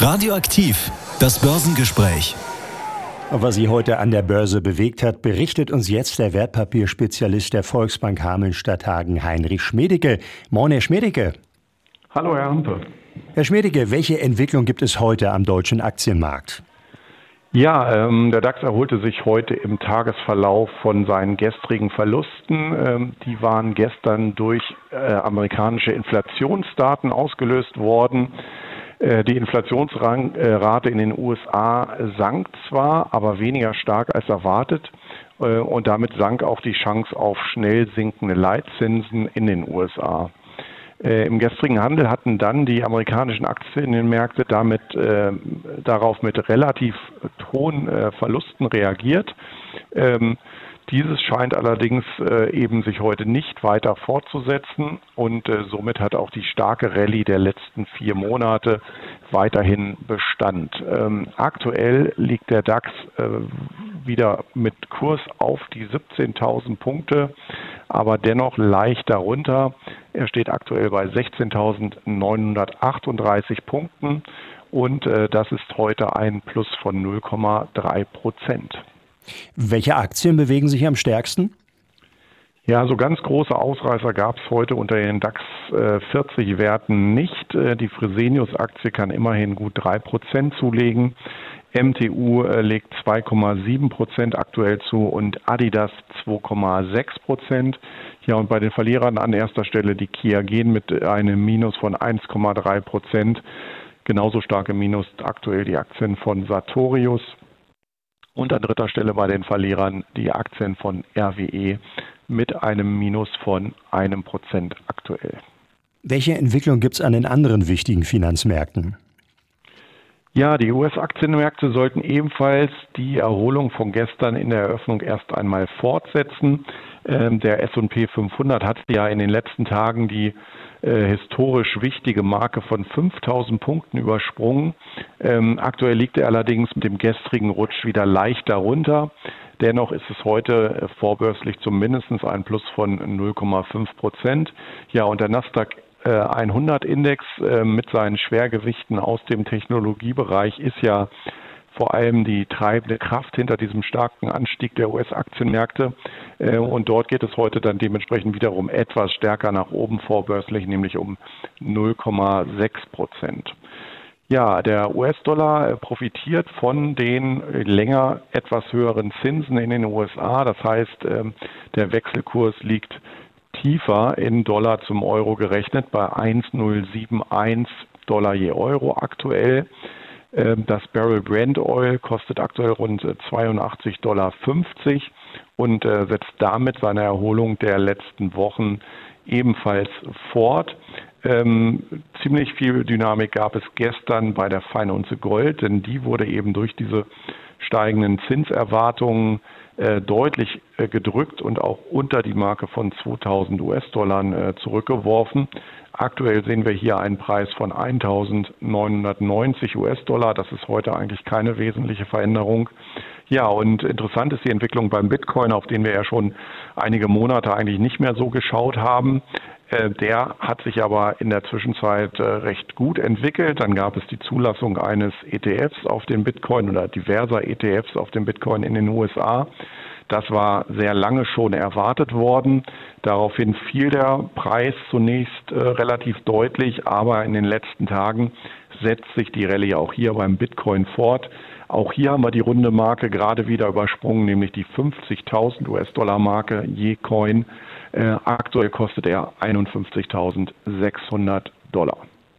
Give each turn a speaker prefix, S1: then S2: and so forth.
S1: Radioaktiv, das Börsengespräch.
S2: Was sie heute an der Börse bewegt hat, berichtet uns jetzt der Wertpapierspezialist der Volksbank Hameln-Stadthagen, Heinrich Schmedicke. Moin, Herr Schmedicke.
S3: Hallo, Herr Hampe.
S2: Herr Schmedicke, welche Entwicklung gibt es heute am deutschen Aktienmarkt?
S3: Ja, ähm, der DAX erholte sich heute im Tagesverlauf von seinen gestrigen Verlusten. Ähm, die waren gestern durch äh, amerikanische Inflationsdaten ausgelöst worden. Äh, die Inflationsrate in den USA sank zwar, aber weniger stark als erwartet. Äh, und damit sank auch die Chance auf schnell sinkende Leitzinsen in den USA. Äh, Im gestrigen Handel hatten dann die amerikanischen Aktienmärkte damit äh, darauf mit relativ hohen äh, Verlusten reagiert. Ähm, dieses scheint allerdings äh, eben sich heute nicht weiter fortzusetzen und äh, somit hat auch die starke Rallye der letzten vier Monate weiterhin Bestand. Ähm, aktuell liegt der DAX äh, wieder mit Kurs auf die 17.000 Punkte, aber dennoch leicht darunter. Er steht aktuell bei 16.938 Punkten und äh, das ist heute ein Plus von 0,3 Prozent.
S2: Welche Aktien bewegen sich am stärksten?
S3: Ja, so ganz große Ausreißer gab es heute unter den DAX äh, 40 Werten nicht. Äh, die Fresenius-Aktie kann immerhin gut drei Prozent zulegen. MTU äh, legt 2,7 Prozent aktuell zu und Adidas 2,6 Prozent. Ja, und bei den Verlierern an erster Stelle die Kia gehen mit einem Minus von 1,3 Prozent. Genauso starke Minus aktuell die Aktien von Sartorius und an dritter Stelle bei den Verlierern die Aktien von RWE mit einem Minus von einem Prozent aktuell.
S2: Welche Entwicklung gibt es an den anderen wichtigen Finanzmärkten?
S3: Ja, die US-Aktienmärkte sollten ebenfalls die Erholung von gestern in der Eröffnung erst einmal fortsetzen. Ähm, der S&P 500 hat ja in den letzten Tagen die äh, historisch wichtige Marke von 5000 Punkten übersprungen. Ähm, aktuell liegt er allerdings mit dem gestrigen Rutsch wieder leicht darunter. Dennoch ist es heute äh, vorbörslich zumindest ein Plus von 0,5 Prozent. Ja, und der Nasdaq 100 äh, Index äh, mit seinen Schwergewichten aus dem Technologiebereich ist ja vor allem die treibende Kraft hinter diesem starken Anstieg der US-Aktienmärkte. Äh, und dort geht es heute dann dementsprechend wiederum etwas stärker nach oben vorbörslich, nämlich um 0,6 Prozent. Ja, der US-Dollar profitiert von den länger etwas höheren Zinsen in den USA. Das heißt, ähm, der Wechselkurs liegt tiefer in Dollar zum Euro gerechnet bei 1,071 Dollar je Euro aktuell. Ähm, das Barrel Brand Oil kostet aktuell rund 82,50 Dollar und äh, setzt damit seine Erholung der letzten Wochen ebenfalls fort. Ähm, ziemlich viel Dynamik gab es gestern bei der Feinunze Gold, denn die wurde eben durch diese steigenden Zinserwartungen äh, deutlich äh, gedrückt und auch unter die Marke von 2000 US-Dollar äh, zurückgeworfen. Aktuell sehen wir hier einen Preis von 1.990 US-Dollar. Das ist heute eigentlich keine wesentliche Veränderung. Ja, und interessant ist die Entwicklung beim Bitcoin, auf den wir ja schon einige Monate eigentlich nicht mehr so geschaut haben. Äh, der hat sich aber in der Zwischenzeit äh, recht gut entwickelt. Dann gab es die Zulassung eines ETFs auf den Bitcoin oder diverser ETFs auf den Bitcoin in den USA. Das war sehr lange schon erwartet worden. Daraufhin fiel der Preis zunächst äh, relativ deutlich, aber in den letzten Tagen setzt sich die Rallye auch hier beim Bitcoin fort. Auch hier haben wir die runde Marke gerade wieder übersprungen, nämlich die 50.000 US-Dollar Marke je Coin. Äh, aktuell kostet er 51.600 Dollar.